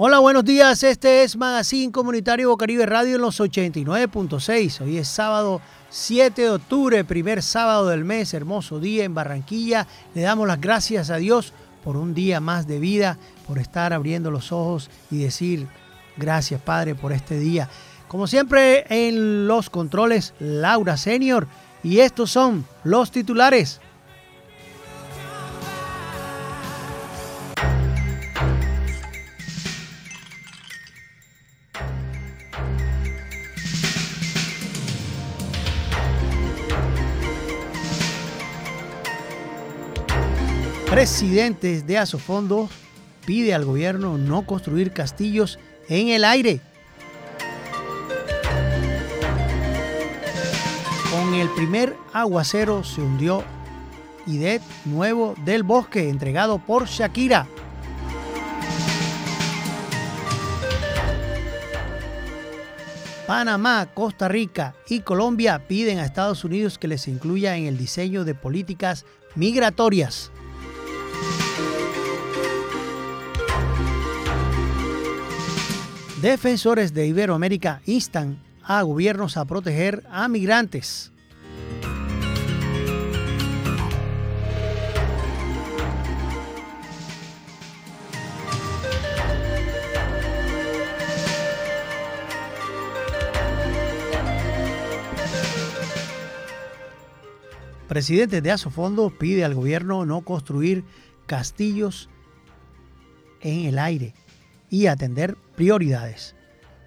Hola, buenos días. Este es Magazine Comunitario Bocaribe Radio en los 89.6. Hoy es sábado 7 de octubre, primer sábado del mes, hermoso día en Barranquilla. Le damos las gracias a Dios por un día más de vida, por estar abriendo los ojos y decir gracias Padre por este día. Como siempre en los controles, Laura Senior. Y estos son los titulares. Presidentes de Asofondo pide al gobierno no construir castillos en el aire. Con el primer aguacero se hundió IDET nuevo del bosque entregado por Shakira. Panamá, Costa Rica y Colombia piden a Estados Unidos que les incluya en el diseño de políticas migratorias. Defensores de Iberoamérica instan a gobiernos a proteger a migrantes. Presidente de Asofondo pide al gobierno no construir castillos en el aire y atender prioridades.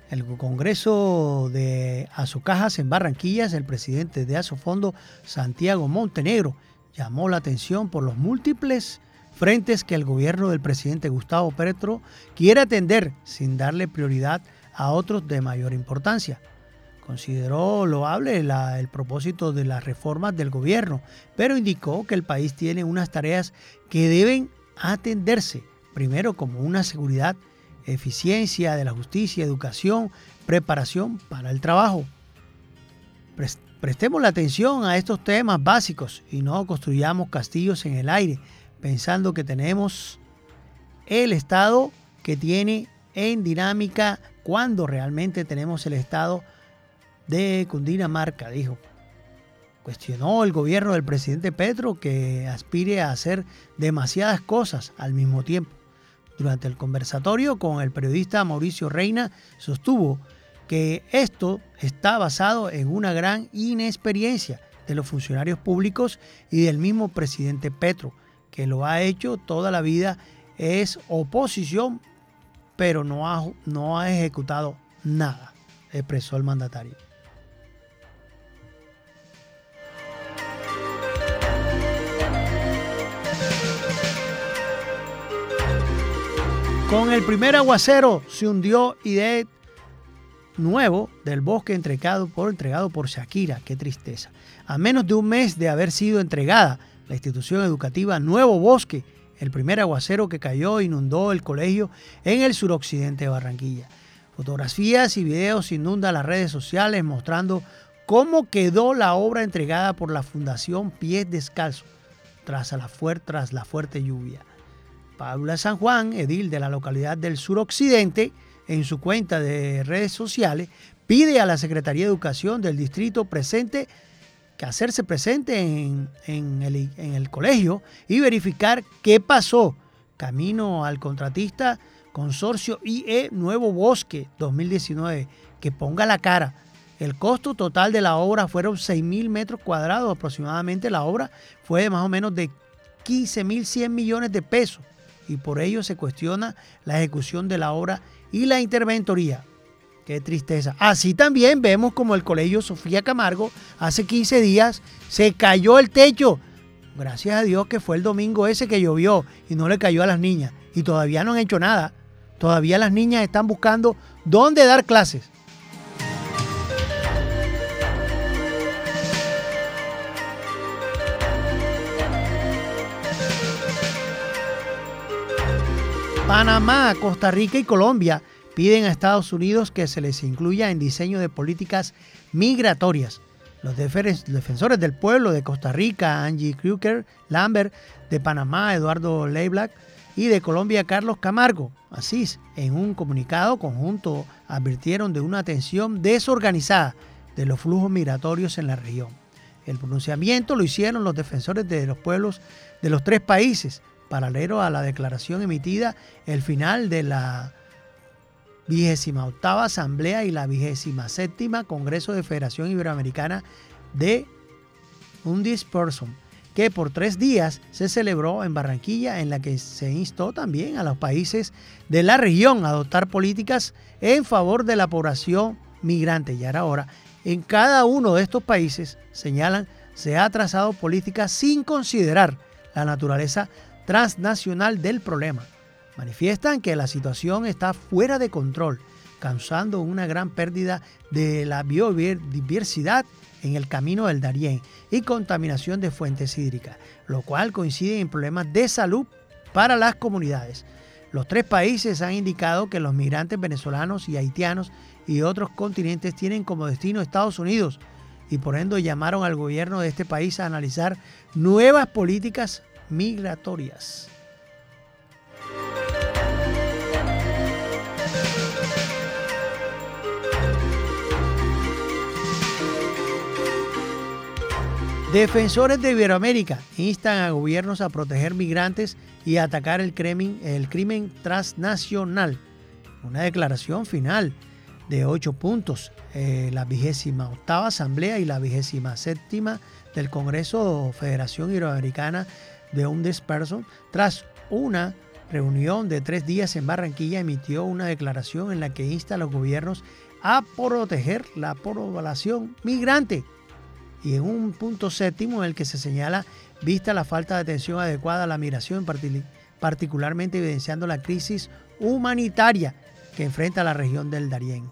El Congreso de Azocajas en Barranquillas, el presidente de Asofondo, Santiago Montenegro, llamó la atención por los múltiples frentes que el gobierno del presidente Gustavo Petro quiere atender sin darle prioridad a otros de mayor importancia. Consideró loable el propósito de las reformas del gobierno, pero indicó que el país tiene unas tareas que deben atenderse, primero como una seguridad eficiencia de la justicia, educación, preparación para el trabajo. Prestemos la atención a estos temas básicos y no construyamos castillos en el aire pensando que tenemos el Estado que tiene en dinámica cuando realmente tenemos el Estado de Cundinamarca, dijo. Cuestionó el gobierno del presidente Petro que aspire a hacer demasiadas cosas al mismo tiempo. Durante el conversatorio con el periodista Mauricio Reina, sostuvo que esto está basado en una gran inexperiencia de los funcionarios públicos y del mismo presidente Petro, que lo ha hecho toda la vida, es oposición, pero no ha, no ha ejecutado nada, expresó el mandatario. Con el primer aguacero se hundió IDET nuevo del bosque entregado por, entregado por Shakira. Qué tristeza. A menos de un mes de haber sido entregada la institución educativa Nuevo Bosque, el primer aguacero que cayó inundó el colegio en el suroccidente de Barranquilla. Fotografías y videos inundan las redes sociales mostrando cómo quedó la obra entregada por la Fundación Pies Descalzos tras la fuerte lluvia. Paula San Juan, edil de la localidad del suroccidente, en su cuenta de redes sociales, pide a la Secretaría de Educación del distrito presente que hacerse presente en, el, colegio y verificar qué pasó camino al contratista Consorcio IE Nuevo Bosque 2019, que ponga la cara. El costo total de la obra fueron 6 mil metros cuadrados aproximadamente. La obra fue de más o menos de 15 mil 100 millones de pesos y por ello se cuestiona la ejecución de la obra y la interventoría. Qué tristeza. Así también vemos como el colegio Sofía Camargo hace 15 días se cayó el techo. Gracias a Dios que fue el domingo ese que llovió y no le cayó a las niñas. Y todavía no han hecho nada. Todavía las niñas están buscando dónde dar clases. Panamá, Costa Rica y Colombia piden a Estados Unidos que se les incluya en diseño de políticas migratorias. Los defensores del pueblo de Costa Rica, Angie Kruger Lambert, de Panamá, Eduardo Leiblack, y de Colombia Carlos Camargo. Asís, en un comunicado conjunto, advirtieron de una tensión desorganizada de los flujos migratorios en la región. El pronunciamiento lo hicieron los defensores de los pueblos de los tres países, paralelo a la declaración emitida el final de la vigésima octava Asamblea y la vigésima séptima Congreso de Federación Iberoamericana de Undisperson, que por tres días se celebró en Barranquilla, en la que se instó también a los países de la región a adoptar políticas en favor de la población migrante. Y ahora, en cada uno de estos países, señalan, se ha trazado políticas sin considerar la naturaleza transnacional del problema. Manifiestan que la situación está fuera de control, causando una gran pérdida de la biodiversidad en el camino del Darién y contaminación de fuentes hídricas, lo cual coincide en problemas de salud para las comunidades. Los tres países han indicado que los migrantes venezolanos y haitianos y otros continentes tienen como destino Estados Unidos y por ende llamaron al gobierno de este país a analizar nuevas políticas migratorias. Defensores de Iberoamérica instan a gobiernos a proteger migrantes y atacar el crimen, el crimen transnacional. Una declaración final de ocho puntos. Eh, la vigésima octava asamblea y la vigésima séptima del Congreso Federación Iberoamericana de un disperso, tras una reunión de tres días en Barranquilla, emitió una declaración en la que insta a los gobiernos a proteger la población migrante y en un punto séptimo en el que se señala, vista la falta de atención adecuada a la migración, particularmente evidenciando la crisis humanitaria que enfrenta la región del Darién.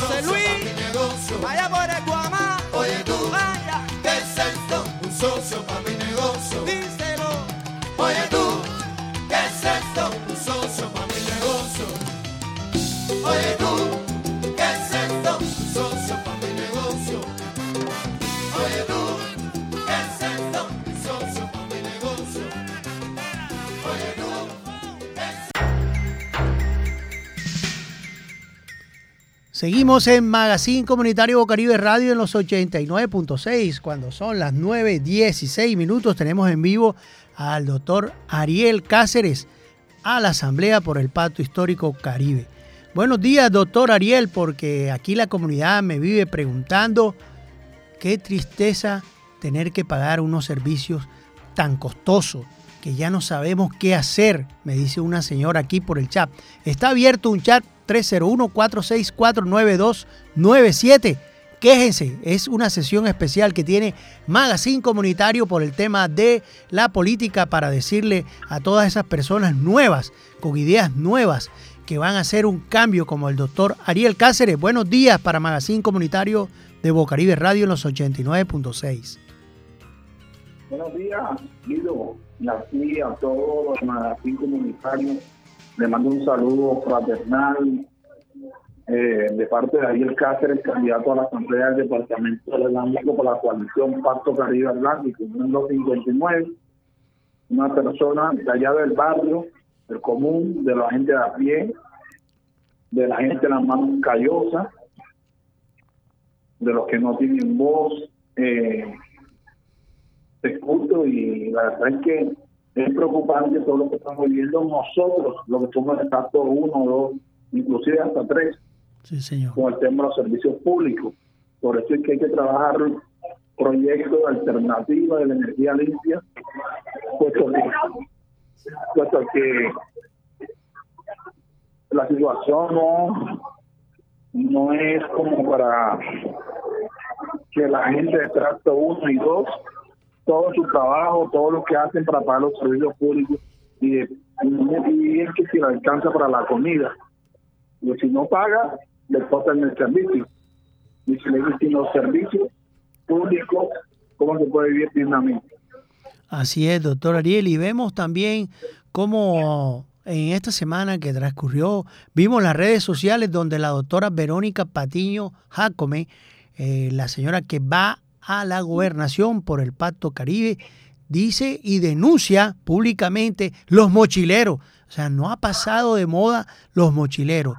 José Luis. Seguimos en Magazine Comunitario Bocaribe Radio en los 89.6. Cuando son las 9.16 minutos, tenemos en vivo al doctor Ariel Cáceres a la Asamblea por el Pacto Histórico Caribe. Buenos días, doctor Ariel, porque aquí la comunidad me vive preguntando qué tristeza tener que pagar unos servicios tan costosos que ya no sabemos qué hacer, me dice una señora aquí por el chat. Está abierto un chat 301-464-9297. Quéjense, es una sesión especial que tiene Magazine Comunitario por el tema de la política para decirle a todas esas personas nuevas, con ideas nuevas, que van a hacer un cambio como el doctor Ariel Cáceres. Buenos días para Magazine Comunitario de Bocaribe Radio en los 89.6. Buenos días, Guido, y a todos los Magazine Comunitario le mando un saludo fraternal eh, de parte de Ariel Cáceres, candidato a la Asamblea del Departamento del Atlántico por la coalición Pacto Caribe Atlántico, número 59. Una persona de allá del barrio, del común, de la gente de a pie, de la gente de las manos callosas, de los que no tienen voz. Eh, te escucho y la verdad es que es preocupante todo lo que estamos viviendo. Nosotros, lo que somos el caso uno, dos, inclusive hasta tres, con el tema de los servicios públicos. Por eso es que hay que trabajar proyectos alternativos de la energía limpia, puesto que, puesto que la situación no, no es como para que la gente de trato uno y dos todo su trabajo, todo lo que hacen para pagar los servicios públicos y, y es que si le alcanza para la comida. Y si no paga, le en el servicio. Y si le dicen los servicios públicos, ¿cómo se puede vivir dignamente? Así es, doctor Ariel. Y vemos también cómo en esta semana que transcurrió, vimos las redes sociales donde la doctora Verónica Patiño Jacome, eh, la señora que va a la gobernación por el Pacto Caribe, dice y denuncia públicamente los mochileros. O sea, no ha pasado de moda los mochileros.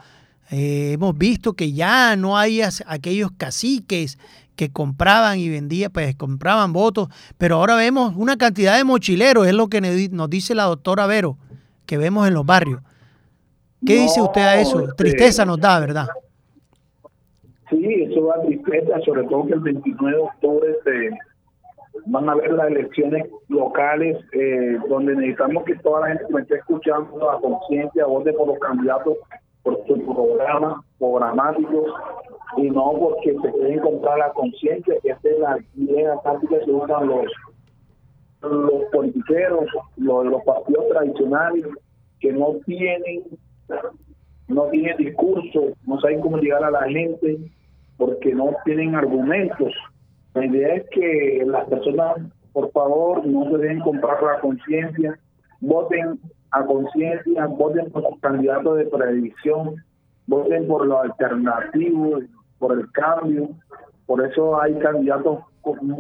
Eh, hemos visto que ya no hay aquellos caciques que compraban y vendían, pues compraban votos, pero ahora vemos una cantidad de mochileros, es lo que nos dice la doctora Vero, que vemos en los barrios. ¿Qué dice usted a eso? Tristeza nos da, ¿verdad? Sí, eso da tristeza, sobre todo que el 29 de octubre se van a haber las elecciones locales, eh, donde necesitamos que toda la gente me esté escuchando a conciencia, vote por los candidatos, por su programa, programáticos, y no porque se quieren comprar la conciencia, que es la idea táctica que usan los, los politiqueros, los, los partidos tradicionales, que no tienen no tienen discurso, no saben cómo llegar a la gente, porque no tienen argumentos la idea es que las personas, por favor, no se dejen comprar la conciencia, voten a conciencia, voten por los candidatos de predicción, voten por lo alternativo, por el cambio. Por eso hay candidatos,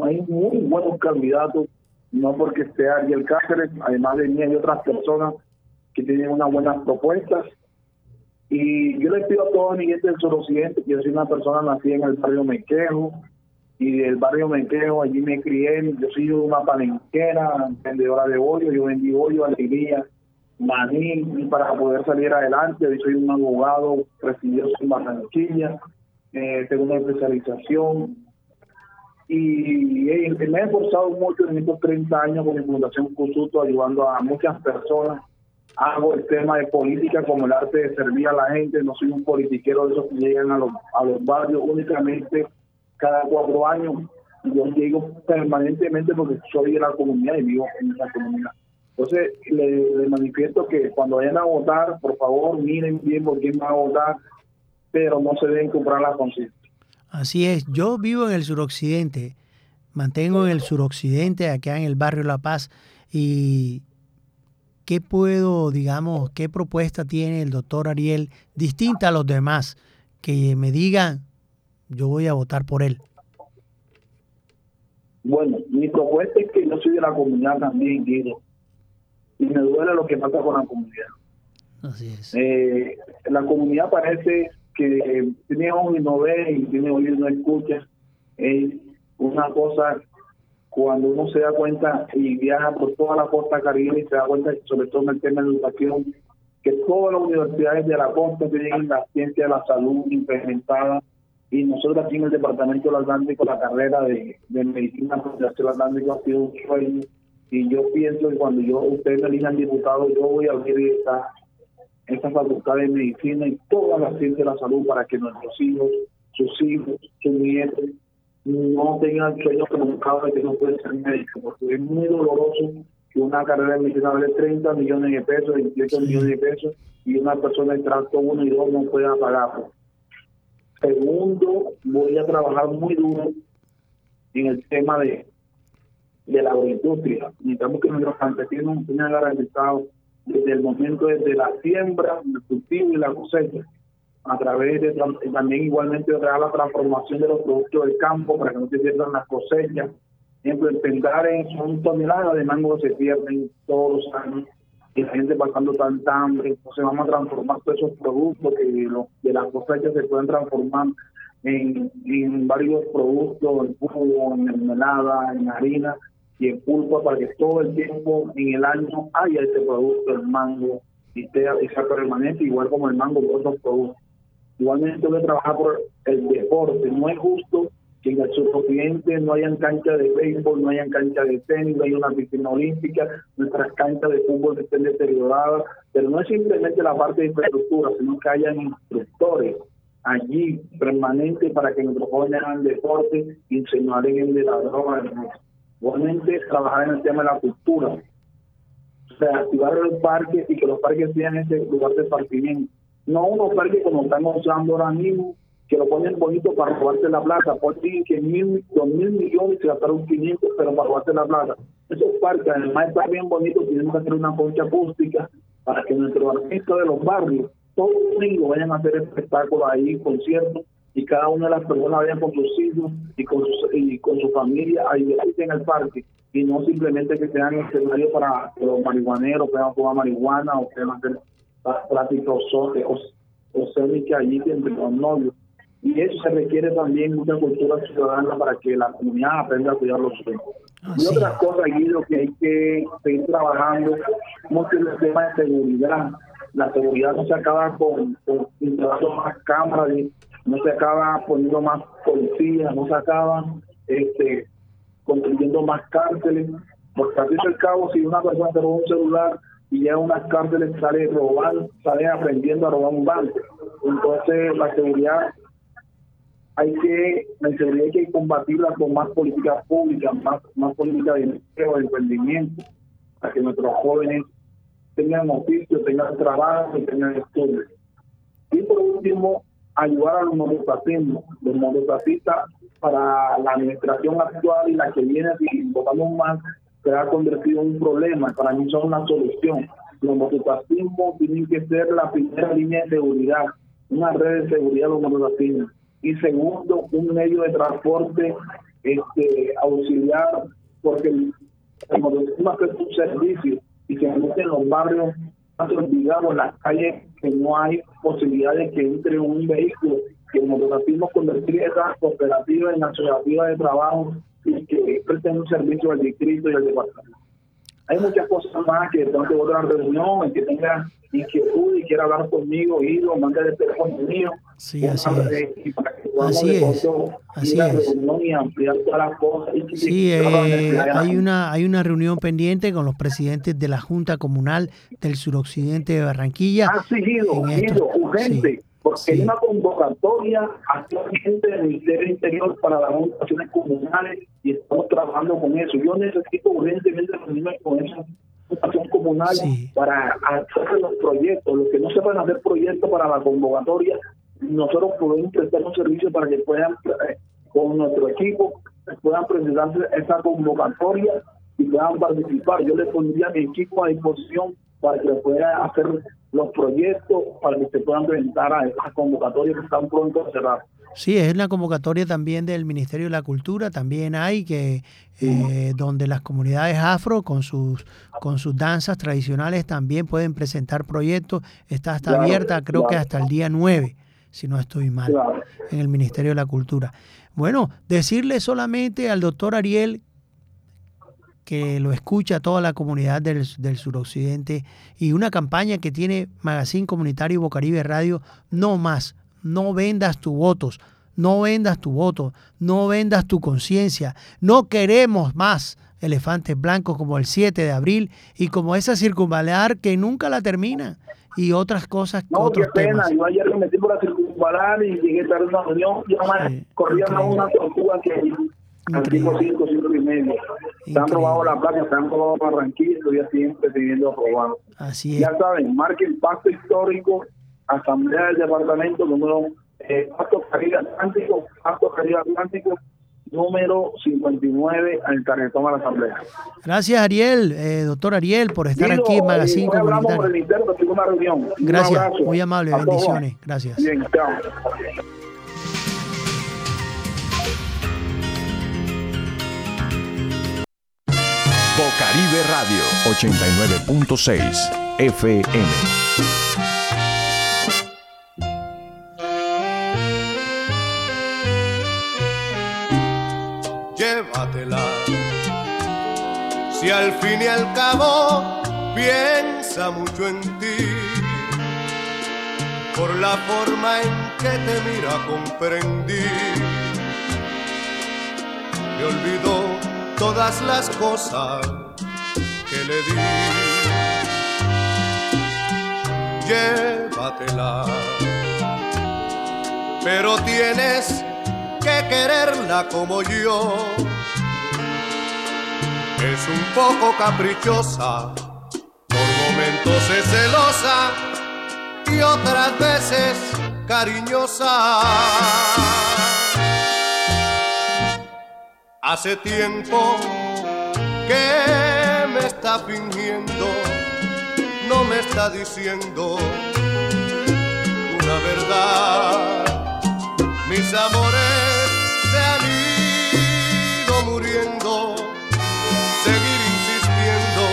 hay muy buenos candidatos, no porque esté Ariel Cáceres, además de mí hay otras personas que tienen unas buenas propuestas. Y yo les pido a todos mi gente del suroccidente, yo soy una persona nacida en el barrio Mequejo, y del barrio Menquejo, allí me crié, yo soy una palenquera, vendedora de bollo, yo vendí bollo, alegría, maní, para poder salir adelante, hoy soy un abogado recibido en Barranquilla, eh, tengo una especialización, y me he esforzado mucho en estos 30 años con mi Fundación Cusuto, ayudando a muchas personas. Hago el tema de política como el arte de servir a la gente, no soy un politiquero de esos que llegan a los, a los barrios únicamente cada cuatro años. Yo llego permanentemente porque soy de la comunidad y vivo en esa comunidad. Entonces, le, manifiesto que cuando vayan a votar, por favor, miren bien por quién va a votar, pero no se deben comprar la conciencia. Así es, yo vivo en el suroccidente, mantengo en el suroccidente, acá en el barrio La Paz, y ¿qué puedo, digamos, qué propuesta tiene el doctor Ariel distinta a los demás? Que me digan, yo voy a votar por él. Bueno, mi propuesta es que yo soy de la comunidad también, Guido, y me duele lo que pasa con la comunidad. Así es. Eh, la comunidad parece que tiene ojos y no ve, y tiene oídos y no escucha. Es una cosa cuando uno se da cuenta y viaja por toda la costa caribe y se da cuenta, sobre todo en el tema de educación, que todas las universidades de la costa tienen la ciencia de la salud implementada y nosotros aquí en el Departamento del Atlántico, la carrera de, de Medicina del Atlántico ha sido un sueño. Y yo pienso que cuando yo ustedes me elijan diputado, yo voy a abrir esta, esta facultad de medicina y toda la ciencia de la salud para que nuestros hijos, sus hijos, sus nietos, no tengan sueños que nunca de que no pueden ser médicos, porque es muy doloroso que una carrera de medicina vale 30 millones de pesos, 28 millones de pesos, y una persona de trato uno y dos no pueda pagarlo. Segundo, voy a trabajar muy duro en el tema de, de la agroindustria. Necesitamos que nuestros campesinos tengan garantizado desde el momento desde la siembra, el cultivo y la cosecha, a través de también igualmente la transformación de los productos del campo para que no se pierdan las cosechas. Por ejemplo, el pendares son toneladas de mango se pierden todos los años y la gente pasando tanta hambre. Entonces vamos a transformar todos esos productos que de las cosechas se pueden transformar en, en varios productos, en jugo, en mermelada, en harina y en pulpa para que todo el tiempo en el año haya ese producto, el mango, y sea, permanente, igual como el mango otros productos. Igualmente tengo trabajar por el deporte. No es justo que en el suroccidente no hayan cancha de béisbol, no hayan cancha de tenis, no hay una piscina olímpica, nuestras canchas de fútbol estén deterioradas, pero no es simplemente la parte de infraestructura, sino que hayan instructores allí permanentes para que nuestros jóvenes hagan deporte y se no alejen de la droga. Igualmente trabajar en el tema de la cultura, o sea, activar los parques y que los parques sean ese lugar de partimiento. No unos parques como estamos usando ahora mismo, que lo ponen bonito para robarse la plata. Por ti que mil, dos mil millones se gastaron 500, pero para robarse la plata. Esos parques, además está bien bonito, tenemos que hacer una concha acústica para que nuestros artistas de los barrios, todos los vayan a hacer espectáculos ahí, conciertos, y cada una de las personas vayan con sus hijos y con, y con su familia a divertirse en el parque y no simplemente que sean escenarios para los marihuaneros que vayan a marihuana o que hacer prácticos o cénica allí entre los novios. Y eso se requiere también mucha cultura ciudadana para que la comunidad aprenda a cuidar los suyos. y otras cosas, Guido, que hay que seguir trabajando, mucho en el tema de seguridad. La seguridad no se acaba con, con instalando más cámaras, no se acaba poniendo más policías, no se acaba este, construyendo más cárceles, porque al fin y al cabo, si una persona se roba un celular y llega a unas cárceles, sale robando, sale aprendiendo a robar un banco. Entonces, la seguridad hay que, la seguridad hay que combatirla con más políticas públicas, más, más políticas de empleo, de emprendimiento, para que nuestros jóvenes tengan oficio, tengan trabajo y tengan estudios. Y por último, ayudar a los monotratistas, los monotratistas para la administración actual y la que viene, si votamos más, se ha convertido en un problema. Para mí son una solución. Los mototaxismos tienen que ser la primera línea de seguridad, una red de seguridad los mototaxismos. Y segundo, un medio de transporte este, auxiliar, porque el, mototaxismo es un servicio y se en los barrios más olvidados, en las calles que no hay posibilidad de que entre un vehículo que el mototaxismo convertir esa cooperativa en asociativa de trabajo y que presten un servicio al distrito y al departamento. Hay muchas cosas más que de pronto otra reunión, el que tenga inquietud y quiera hablar conmigo, ido, manda el teléfono mío. Sí, así es. así es. Así es. Y ampliar todas las cosas. sí, eh, hay, una, hay una reunión pendiente con los presidentes de la Junta Comunal del Suroccidente de Barranquilla. Ha seguido, urgente. Porque hay una convocatoria actualmente del Ministerio Interior para las organizaciones comunales y estamos trabajando con eso. Yo necesito urgentemente reunirme con esa organización comunal para hacer los proyectos. Los que no sepan hacer proyectos para la convocatoria, nosotros podemos prestar un servicio para que puedan, eh, con nuestro equipo, puedan presentarse esa convocatoria y puedan participar. Yo les pondría mi equipo a disposición para que puedan hacer los proyectos para que se puedan presentar a esas convocatorias que están pronto a cerrar. Sí, es la convocatoria también del Ministerio de la Cultura, también hay que eh, donde las comunidades afro con sus con sus danzas tradicionales también pueden presentar proyectos. Está hasta abierta, creo que hasta el día 9, si no estoy mal, en el Ministerio de la Cultura. Bueno, decirle solamente al doctor Ariel que lo escucha toda la comunidad del, del, suroccidente. Y una campaña que tiene Magazine Comunitario Bocaribe Radio, no más, no vendas tus votos, no vendas tu voto, no vendas tu conciencia, no queremos más elefantes blancos como el 7 de abril y como esa circunvalar que nunca la termina. Y otras cosas. No, otros qué pena, yo ayer me metí por la circunvalar y llegué tarde a una reunión. Y además corría una tortuga que al tipo 5, 5 y medio. Se han robado la placa, se han robado Barranquilla y ya pidiendo robar. Así es. Ya saben, marque el pacto histórico, Asamblea del Departamento, número eh, Pacto Caribe Atlántico, Pacto Caribe Atlántico, número 59 al tarjetón a la Asamblea. Gracias, Ariel, eh, doctor Ariel, por estar aquí en Magazine eh, Comunitario. Una reunión. Gracias, muy amable, bendiciones. Gracias. Bien, chao. Bocaribe Radio 89.6 FM. Llévatela. Si al fin y al cabo piensa mucho en ti, por la forma en que te mira comprendí. Me olvidó todas las cosas le di. Llévatela, pero tienes que quererla como yo. Es un poco caprichosa, por momentos es celosa y otras veces cariñosa Hace tiempo que está fingiendo, no me está diciendo una verdad. Mis amores se han ido muriendo, seguir insistiendo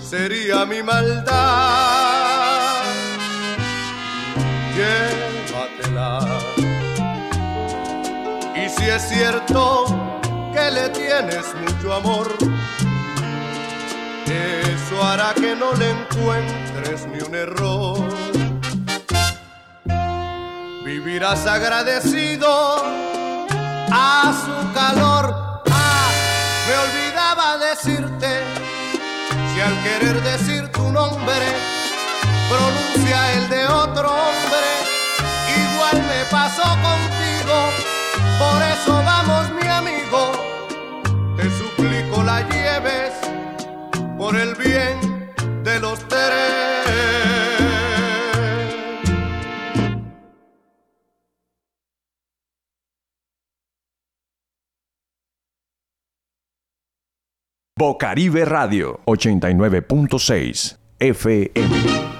sería mi maldad. tranquila. Y si es cierto que le tienes mucho amor, eso hará que no le encuentres ni un error. Vivirás agradecido a su calor. Ah, me olvidaba decirte, si al querer decir tu nombre, pronuncia el de otro hombre, igual me pasó contigo, por eso vamos mi amigo, te suplico la lleves por el bien de los tres. Bocaribe Radio 89.6 FM.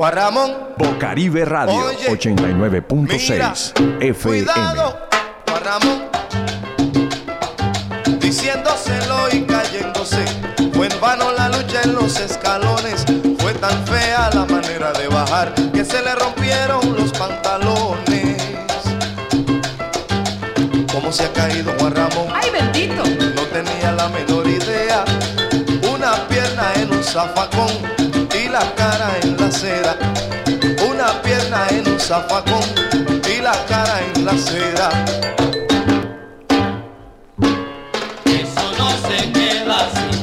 Guarramón. Bocaribe Radio Oye, 89.6 Mira, FM. Cuidado, Juan Ramón. Diciéndoselo y cayéndose. Fue en vano la lucha en los escalones. Fue tan fea la manera de bajar que se le rompieron los pantalones. ¿Cómo se ha caído Juan Ramón? ¡Ay, bendito! No tenía la menor idea. Una pierna en un zafacón la cara en la acera. Una pierna en un zafacón y la cara en la acera. Eso no se queda así.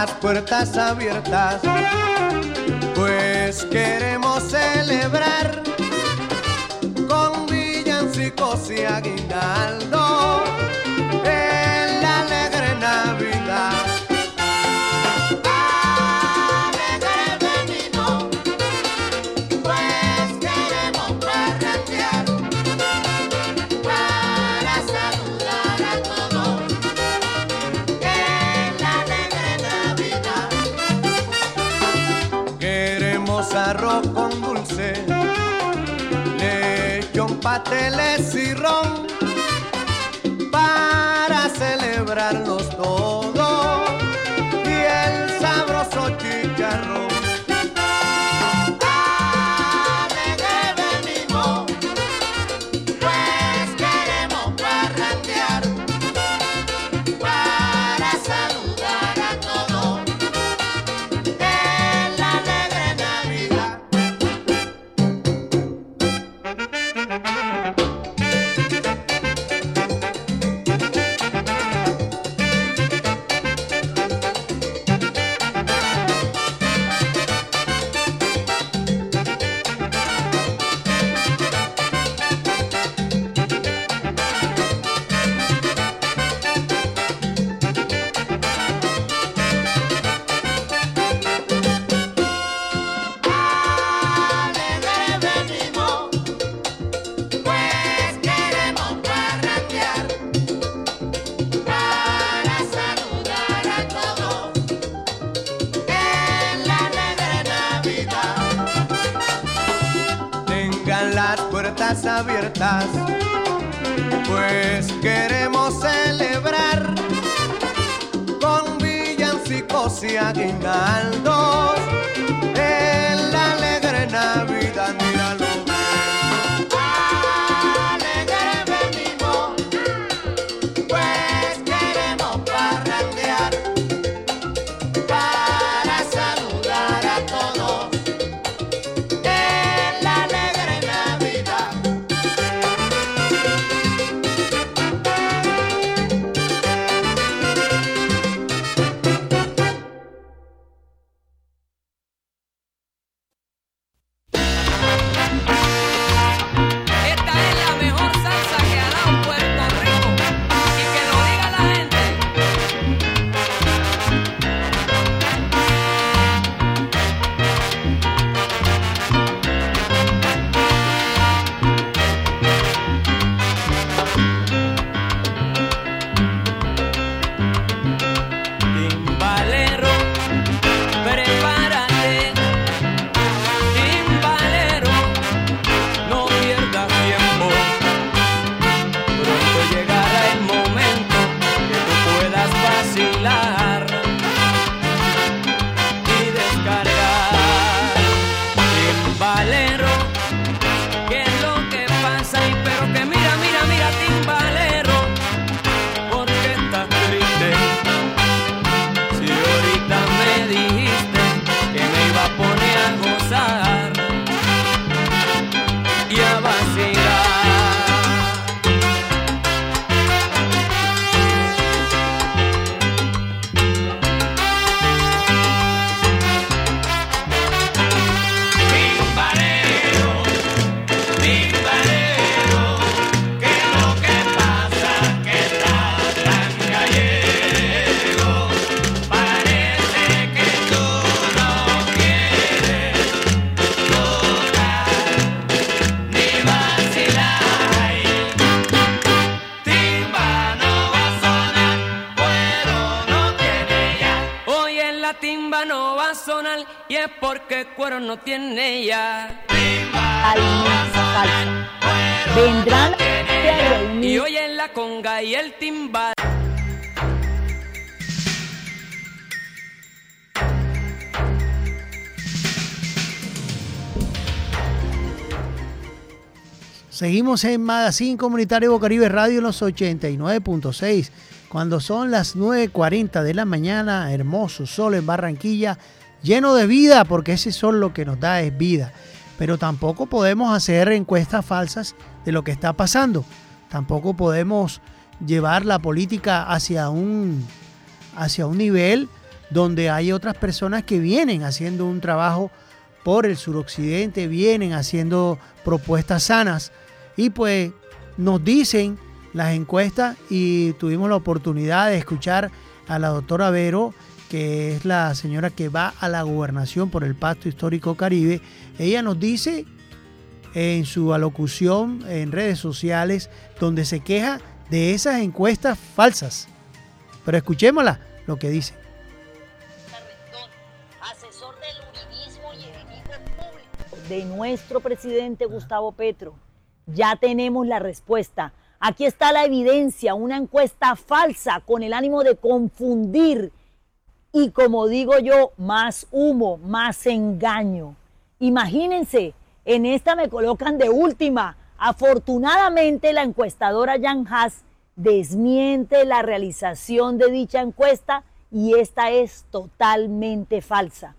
las puertas abiertas, pues queremos celebrar con villancicos y aguinaldo. pasteles y ron. abiertas, pues queremos celebrar con villancicos y aguinaldos el alegre Navidad. no tiene ya. Vendrán y hoy en la conga y el timbal. Seguimos en Magazine Comunitario Bocaribe Radio en los 89.6. Cuando son las 9.40 de la mañana, hermoso sol en Barranquilla, lleno de vida, porque ese sol lo que nos da es vida. Pero tampoco podemos hacer encuestas falsas de lo que está pasando. Tampoco podemos llevar la política hacia un, hacia un nivel donde hay otras personas que vienen haciendo un trabajo por el suroccidente, vienen haciendo propuestas sanas y pues nos dicen las encuestas y tuvimos la oportunidad de escuchar a la doctora Vero que es la señora que va a la gobernación por el Pacto Histórico Caribe. Ella nos dice en su alocución en redes sociales donde se queja de esas encuestas falsas. Pero escuchémosla lo que dice. de nuestro presidente Gustavo Petro. Ya tenemos la respuesta. Aquí está la evidencia, una encuesta falsa con el ánimo de confundir y como digo yo, más humo, más engaño. Imagínense, en esta me colocan de última. Afortunadamente la encuestadora Jan Haas desmiente la realización de dicha encuesta y esta es totalmente falsa.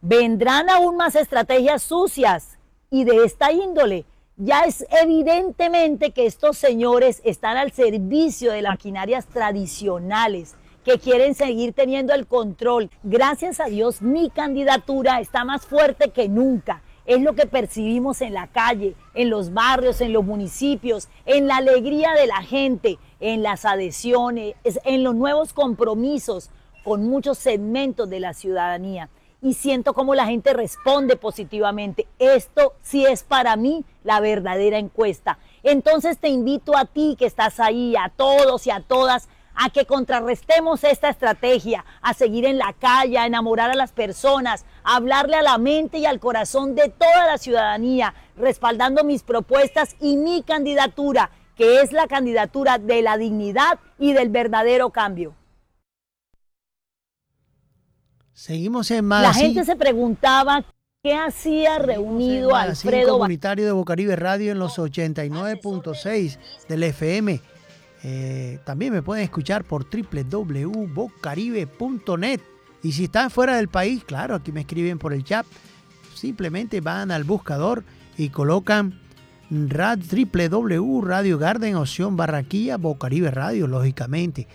Vendrán aún más estrategias sucias y de esta índole. Ya es evidentemente que estos señores están al servicio de las maquinarias tradicionales que quieren seguir teniendo el control. Gracias a Dios mi candidatura está más fuerte que nunca. Es lo que percibimos en la calle, en los barrios, en los municipios, en la alegría de la gente, en las adhesiones, en los nuevos compromisos con muchos segmentos de la ciudadanía. Y siento como la gente responde positivamente. Esto sí es para mí la verdadera encuesta. Entonces te invito a ti que estás ahí, a todos y a todas, a que contrarrestemos esta estrategia, a seguir en la calle, a enamorar a las personas, a hablarle a la mente y al corazón de toda la ciudadanía, respaldando mis propuestas y mi candidatura, que es la candidatura de la dignidad y del verdadero cambio. Seguimos en La Magazine. gente se preguntaba qué hacía reunido Alfredo comunitario de Bocaribe Radio en los 89.6 del FM. Eh, también me pueden escuchar por www.bocaribe.net. Y si están fuera del país, claro, aquí me escriben por el chat. Simplemente van al buscador y colocan rad, www Radio Garden, opción Barraquilla, Bocaribe Radio, lógicamente.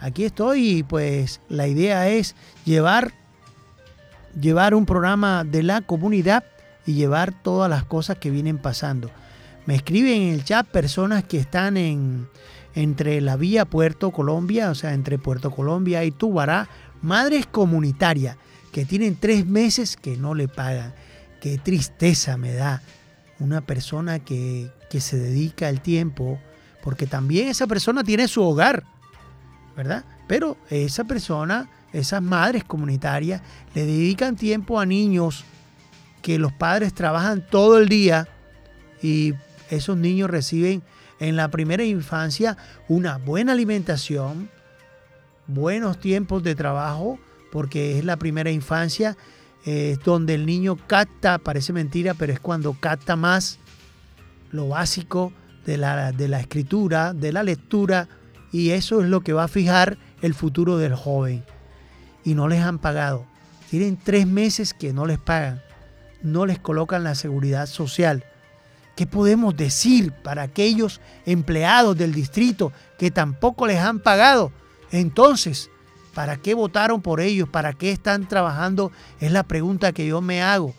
Aquí estoy y pues la idea es llevar, llevar un programa de la comunidad y llevar todas las cosas que vienen pasando. Me escriben en el chat personas que están en, entre la vía Puerto Colombia, o sea, entre Puerto Colombia y Tubará, madres comunitarias que tienen tres meses que no le pagan. Qué tristeza me da una persona que, que se dedica el tiempo, porque también esa persona tiene su hogar, ¿verdad? Pero esa persona, esas madres comunitarias, le dedican tiempo a niños que los padres trabajan todo el día y esos niños reciben en la primera infancia una buena alimentación, buenos tiempos de trabajo, porque es la primera infancia, eh, es donde el niño capta, parece mentira, pero es cuando capta más lo básico de la, de la escritura, de la lectura, y eso es lo que va a fijar el futuro del joven. Y no les han pagado. Tienen tres meses que no les pagan. No les colocan la seguridad social. ¿Qué podemos decir para aquellos empleados del distrito que tampoco les han pagado? Entonces, ¿para qué votaron por ellos? ¿Para qué están trabajando? Es la pregunta que yo me hago.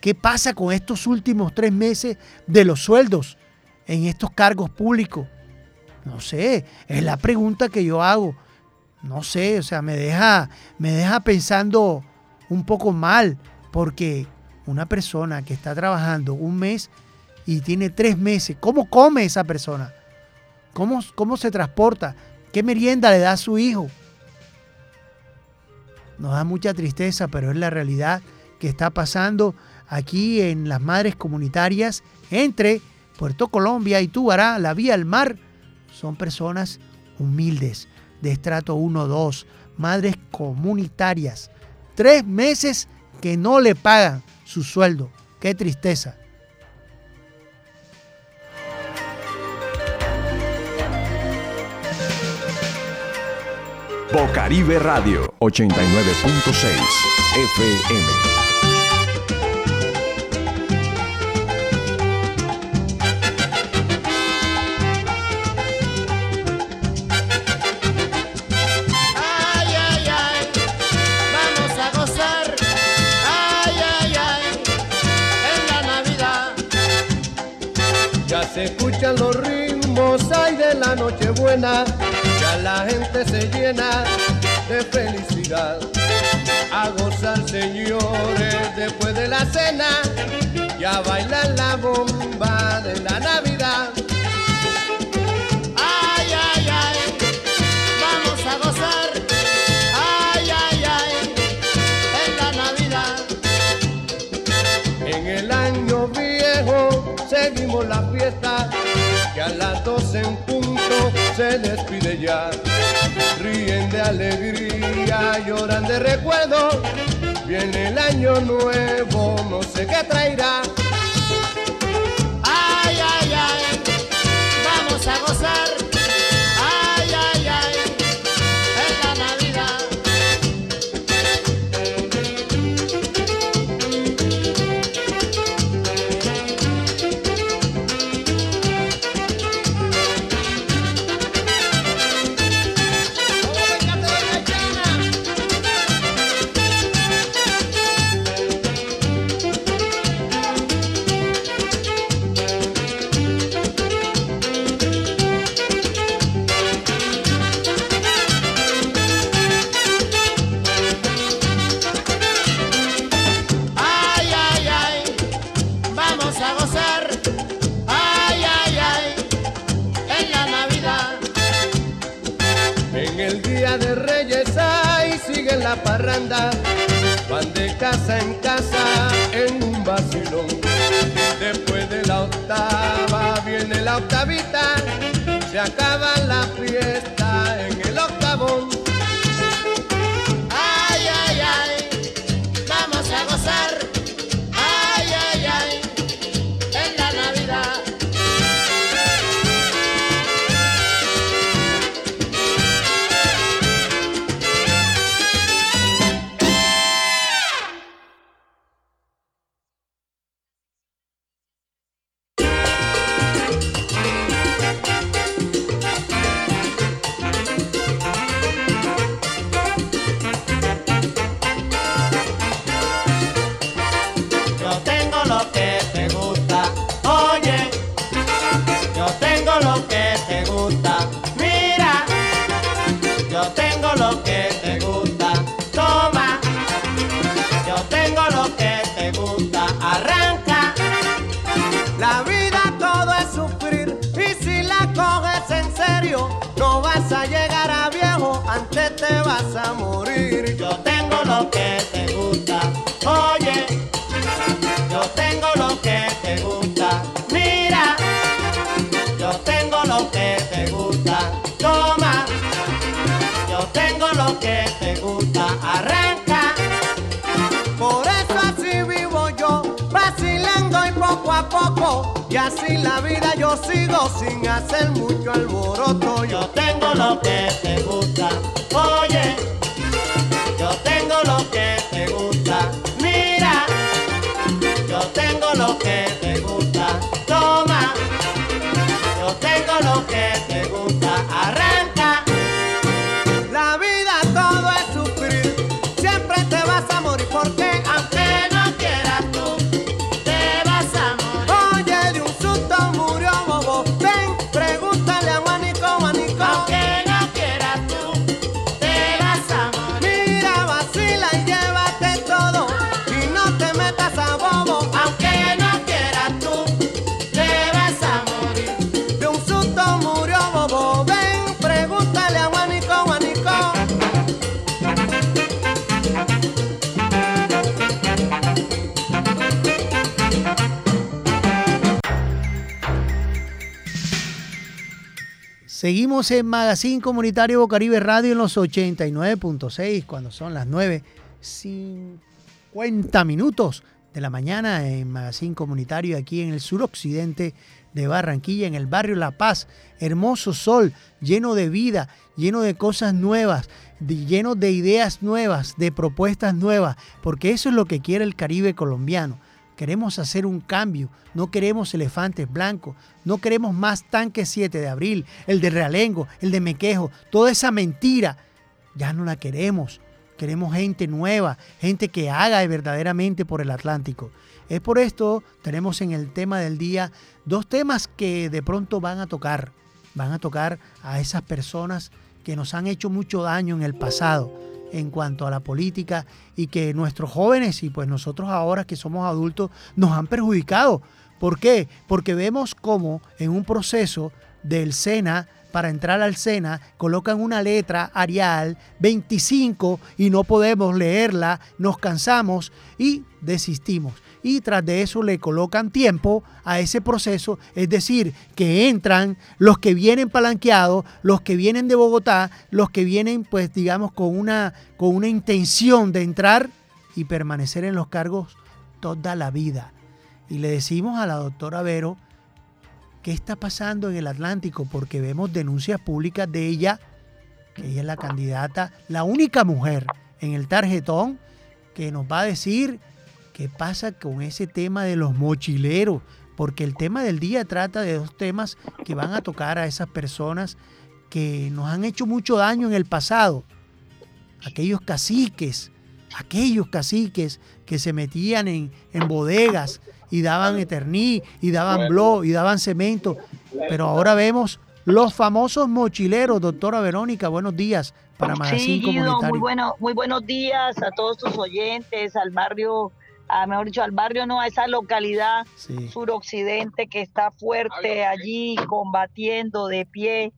¿Qué pasa con estos últimos tres meses de los sueldos en estos cargos públicos? No sé, es la pregunta que yo hago. No sé, o sea, me deja, me deja pensando un poco mal, porque una persona que está trabajando un mes y tiene tres meses, ¿cómo come esa persona? ¿Cómo, cómo se transporta? ¿Qué merienda le da a su hijo? Nos da mucha tristeza, pero es la realidad que está pasando aquí en las madres comunitarias entre Puerto Colombia y Tubará, la vía al mar. Son personas humildes, de estrato 1-2, madres comunitarias. Tres meses que no le pagan su sueldo. Qué tristeza. Bocaribe Radio 89.6 FM. Ay ay ay, vamos a gozar. Ay ay ay, en la Navidad. Ya se escuchan los ritmos, ay de la noche buena la gente se llena de felicidad. A gozar señores después de la cena, ya bailan la bomba de la Navidad. Ay, ay, ay, vamos a gozar. Ay, ay, ay, en la Navidad. En el año viejo seguimos la fiesta, que a las 12 en se despide ya. Ríen de alegría, lloran de recuerdo. Viene el año nuevo, no sé qué traerá. Ay, ay, ay, vamos a gozar. Oye. Yo tengo lo que te gusta, mira. Yo tengo lo que te gusta, toma. Yo tengo lo que te gusta, arranca. Por eso así vivo yo, vacilando y poco a poco. Y así la vida yo sigo sin hacer mucho alboroto. Yo tengo lo que te gusta, que te gusta, Seguimos en Magazine Comunitario Bocaribe Radio en los 89.6 cuando son las 9.50 minutos de la mañana en Magazine Comunitario aquí en el suroccidente de Barranquilla, en el barrio La Paz. Hermoso sol, lleno de vida, lleno de cosas nuevas, lleno de ideas nuevas, de propuestas nuevas, porque eso es lo que quiere el Caribe colombiano. Queremos hacer un cambio, no queremos elefantes blancos, no queremos más tanques 7 de abril, el de Realengo, el de Mequejo, toda esa mentira, ya no la queremos. queremos gente nueva, gente que haga verdaderamente por el Atlántico. Es por esto tenemos en el tema del día dos temas que de pronto van a tocar, van a tocar a esas personas que nos han hecho mucho daño en el pasado en cuanto a la política y que nuestros jóvenes y pues nosotros ahora que somos adultos nos han perjudicado. ¿Por qué? Porque vemos cómo en un proceso del SENA para entrar al SENA colocan una letra Arial 25 y no podemos leerla, nos cansamos y desistimos y tras de eso le colocan tiempo a ese proceso, es decir, que entran los que vienen palanqueados, los que vienen de Bogotá, los que vienen pues digamos con una, con una intención de entrar y permanecer en los cargos toda la vida. Y le decimos a la doctora Vero, ¿qué está pasando en el Atlántico? Porque vemos denuncias públicas de ella, que ella es la candidata, la única mujer en el tarjetón que nos va a decir ¿Qué pasa con ese tema de los mochileros? Porque el tema del día trata de dos temas que van a tocar a esas personas que nos han hecho mucho daño en el pasado. Aquellos caciques, aquellos caciques que se metían en, en bodegas y daban eterní, y daban blo, y daban cemento. Pero ahora vemos los famosos mochileros, doctora Verónica, buenos días para Magazine Sí, Guido, Comunitario. muy, bueno, muy buenos días a todos tus oyentes, al barrio, a, mejor dicho, al barrio, no, a esa localidad Sí. suroccidente que está fuerte allí, combatiendo de pie.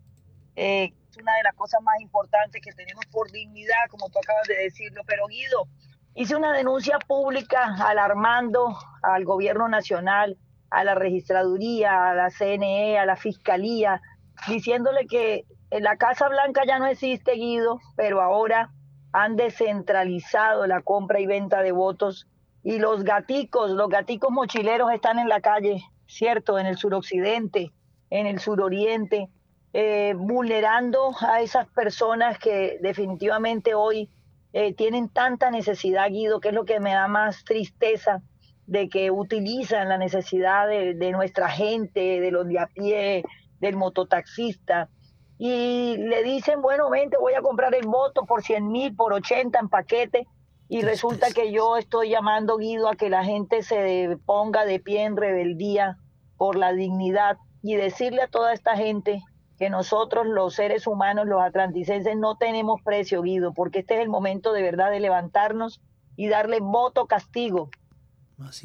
Eh, es una de las cosas más importantes que tenemos por dignidad, como tú acabas de decirlo. Pero Guido, hice una denuncia pública alarmando al gobierno nacional, a la registraduría, a la CNE, a la fiscalía, diciéndole que en la Casa Blanca ya no existe Guido, pero ahora han descentralizado la compra y venta de votos y los gaticos, los gaticos mochileros están en la calle, ¿cierto? En el suroccidente, en el suroriente, eh, vulnerando a esas personas que definitivamente hoy eh, tienen tanta necesidad, Guido, que es lo que me da más tristeza, de que utilizan la necesidad de, nuestra gente, de los de a pie, del mototaxista, y le dicen, bueno, vente, voy a comprar el voto por 100 mil, por 80 en paquete, y resulta que yo estoy llamando, Guido, a que la gente se ponga de pie en rebeldía por la dignidad y decirle a toda esta gente que nosotros los seres humanos, los atlanticenses, no tenemos precio, Guido, porque este es el momento de verdad de levantarnos y darle voto castigo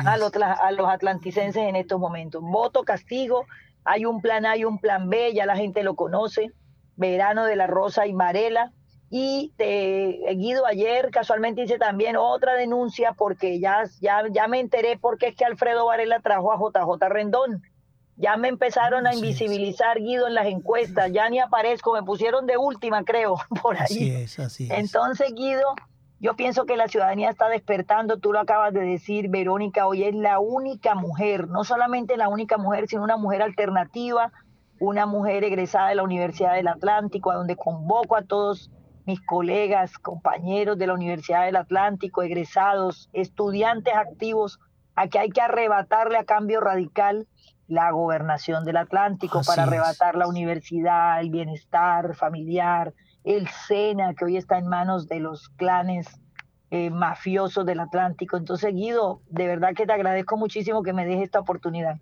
a los, a los atlanticenses en estos momentos. Voto castigo, hay un plan A y un plan B, ya la gente lo conoce, Verano de la Rosa y Marela. Y eh, Guido, ayer casualmente hice también otra denuncia porque ya, ya, ya me enteré por qué es que Alfredo Varela trajo a JJ Rendón. Ya me empezaron a Así es. invisibilizar, Guido, en las encuestas. Ya ni aparezco, me pusieron de última, creo, por ahí. Así es, así es. Entonces, Guido, yo pienso que la ciudadanía está despertando, tú lo acabas de decir, Verónica, hoy es la única mujer, no solamente la única mujer, sino una mujer alternativa, una mujer egresada de la Universidad del Atlántico, a donde convoco a todos mis colegas, compañeros de la Universidad del Atlántico, egresados, estudiantes activos, a que hay que arrebatarle a cambio radical la gobernación del Atlántico Así para es. arrebatar la universidad, el bienestar familiar, el SENA, que hoy está en manos de los clanes eh, mafiosos del Atlántico. Entonces, Guido, de verdad que te agradezco muchísimo que me dejes esta oportunidad.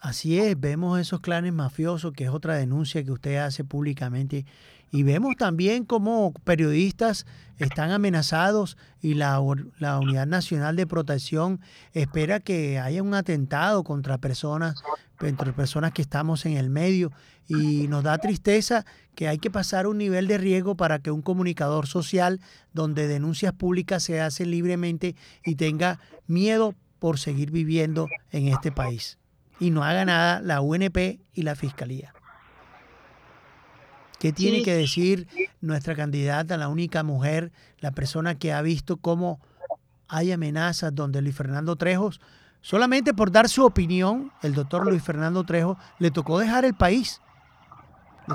Así es, vemos esos clanes mafiosos, que es otra denuncia que usted hace públicamente, y vemos también cómo periodistas están amenazados y la, la Unidad Nacional de Protección espera que haya un atentado contra personas, entre personas que estamos en el medio, y nos da tristeza que hay que pasar un nivel de riesgo para que un comunicador social donde denuncias públicas se hacen libremente y tenga miedo por seguir viviendo en este país y no haga nada la UNP y la Fiscalía. ¿Qué tiene Sí. que decir nuestra candidata, la única mujer, la persona que ha visto cómo hay amenazas donde Luis Fernando Trejos, solamente por dar su opinión, el doctor Luis Fernando Trejo, le tocó dejar el país?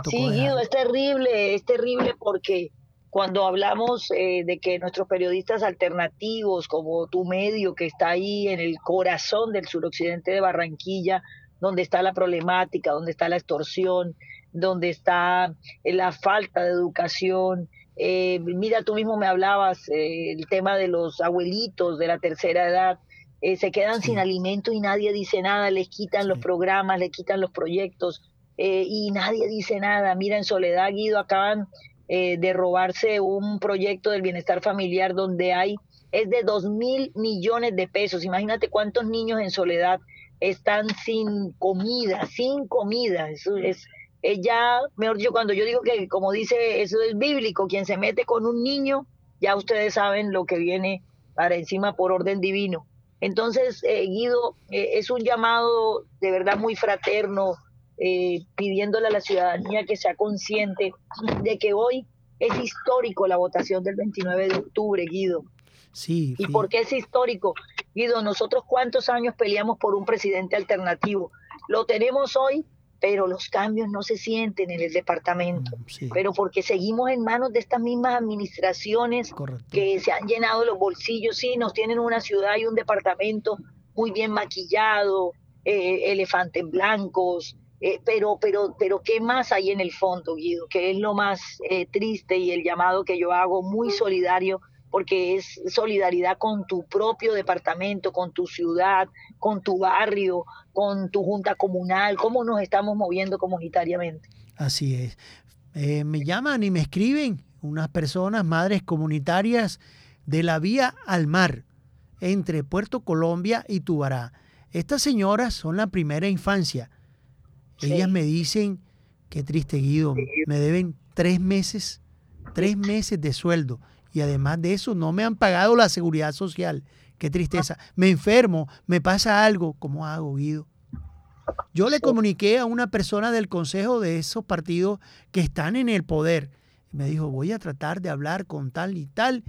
Sí. Guido, es terrible, es terrible porque cuando hablamos eh, de que nuestros periodistas alternativos, como tu medio que está ahí en el corazón del suroccidente de Barranquilla, donde está la problemática, donde está la extorsión, donde está eh, la falta de educación, Eh, mira, tú mismo me hablabas eh, el tema de los abuelitos de la tercera edad. eh, se quedan sin alimento y nadie dice nada, les quitan los programas, les quitan los proyectos eh, y nadie dice nada. Mira, en Soledad Guido acaban eh, de robarse un proyecto del bienestar familiar donde hay, es de dos mil millones de pesos. Imagínate cuántos niños en Soledad están sin comida, sin comida. Eso es, es ya, mejor dicho, cuando yo digo que, como dice, eso es bíblico, quien se mete con un niño, ya ustedes saben lo que viene para encima por orden divino. Entonces, eh, Guido, eh, es un llamado de verdad muy fraterno, eh, pidiéndole a la ciudadanía que sea consciente de que hoy es histórico la votación del 29 de octubre, Guido. Sí, ¿Y sí. por qué es histórico? Guido, nosotros cuántos años peleamos por un presidente alternativo. Lo tenemos hoy, pero los cambios no se sienten en el departamento. Sí. Pero porque seguimos en manos de estas mismas administraciones Correcto. que se han llenado los bolsillos. Sí, nos tienen una ciudad y un departamento muy bien maquillado, eh, elefantes blancos, eh, pero, pero, pero ¿qué más hay en el fondo, Guido? Que es lo más eh, triste y el llamado que yo hago, muy solidario, porque es solidaridad con tu propio departamento, con tu ciudad, con tu barrio, con tu junta comunal, cómo nos estamos moviendo comunitariamente. Así es. Eh, me llaman y me escriben unas personas, madres comunitarias de la vía al mar entre Puerto Colombia y Tubará. Estas señoras son la primera infancia. Sí. Ellas me dicen, qué triste Guido, me deben tres meses, tres meses de sueldo. Y además de eso, no me han pagado la seguridad social. Qué tristeza. Me enfermo, me pasa algo. ¿Cómo hago, Guido? Yo le comuniqué a una persona del consejo de esos partidos que están en el poder. Me dijo, voy a tratar de hablar con tal y tal,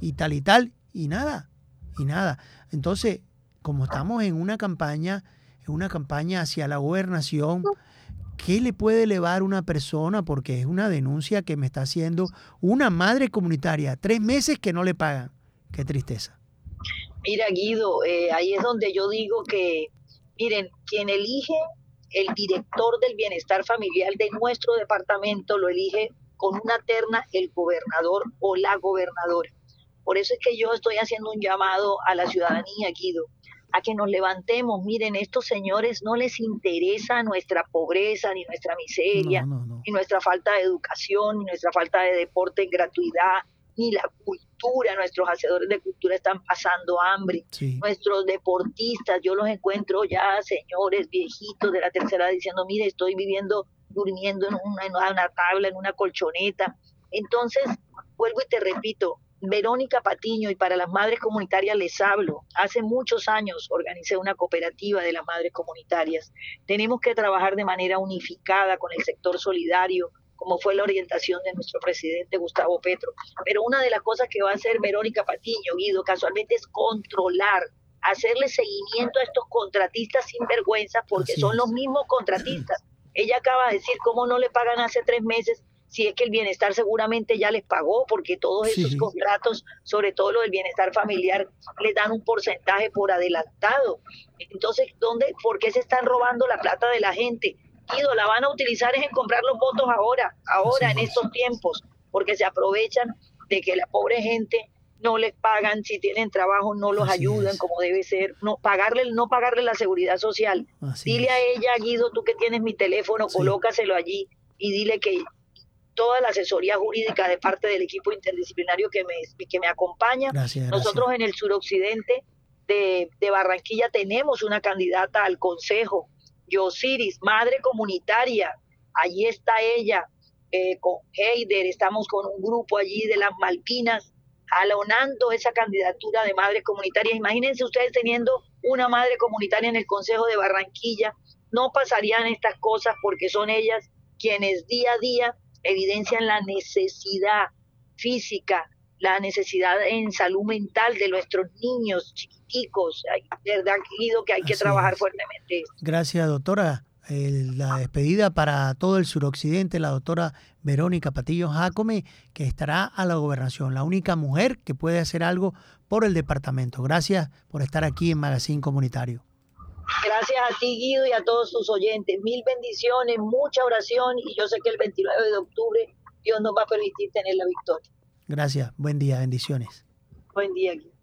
y tal y tal, y nada, y nada. Entonces, como estamos en una campaña, en una campaña hacia la gobernación, ¿qué le puede elevar una persona? Porque es una denuncia que me está haciendo una madre comunitaria. Tres meses que no le pagan. Qué tristeza. Mira, Guido, eh, ahí es donde yo digo que, miren, quien elige el director del bienestar familiar de nuestro departamento lo elige con una terna el gobernador o la gobernadora. Por eso es que yo estoy haciendo un llamado a la ciudadanía, Guido, a que nos levantemos. Miren, estos señores no les interesa nuestra pobreza ni nuestra miseria, No, no, no. ni nuestra falta de educación, ni nuestra falta de deporte en gratuidad, ni la cultura. Nuestros hacedores de cultura están pasando hambre. Sí. Nuestros deportistas, yo los encuentro ya señores viejitos de la tercera diciendo, mire, estoy viviendo, durmiendo en una, en una tabla, en una colchoneta. Entonces, vuelvo y te repito, Verónica Patiño y para las madres comunitarias les hablo. Hace muchos años organicé una cooperativa de las madres comunitarias. Tenemos que trabajar de manera unificada con el sector solidario, como fue la orientación de nuestro presidente Gustavo Petro. Pero una de las cosas que va a hacer Verónica Patiño, Guido, casualmente es controlar, hacerle seguimiento a estos contratistas sin vergüenza, porque son los mismos contratistas. Ella acaba de decir cómo no le pagan hace tres meses si es que el bienestar seguramente ya les pagó, porque todos esos Sí. contratos, sobre todo lo del bienestar familiar, les dan un porcentaje por adelantado. Entonces, ¿dónde, ¿por qué se están robando la plata de la gente? Guido, la van a utilizar es en comprar los votos ahora, ahora, en es. estos tiempos, porque se aprovechan de que la pobre gente no les pagan, si tienen trabajo no los Así ayudan es. como debe ser, no pagarle, no pagarle la seguridad social. Así Dile es. a ella, Guido, tú que tienes mi teléfono, Sí. colócaselo allí y dile que toda la asesoría jurídica de parte del equipo interdisciplinario que me, que me acompaña. Gracias, gracias. Nosotros en el suroccidente de, de Barranquilla tenemos una candidata al consejo, Yosiris, madre comunitaria. Allí está ella eh, con Heider, estamos con un grupo allí de las Malpinas jalonando esa candidatura de madre comunitaria. Imagínense ustedes teniendo una madre comunitaria en el Consejo de Barranquilla, no pasarían estas cosas porque son ellas quienes día a día evidencian la necesidad física, la necesidad en salud mental de nuestros niños chiquiticos. Hay, verdad, Guido, que hay que trabajar es. fuertemente. Gracias, doctora. El- la despedida para todo el suroccidente, la doctora Verónica Patillo Jacome, que estará a la gobernación, la única mujer que puede hacer algo por el departamento. Gracias por estar aquí en Magazine Comunitario. Gracias a ti, Guido, y a todos tus oyentes. Mil bendiciones, mucha oración, y yo sé que el 29 de octubre Dios nos va a permitir tener la victoria. Gracias. Buen día. Bendiciones. Buen día, Guido.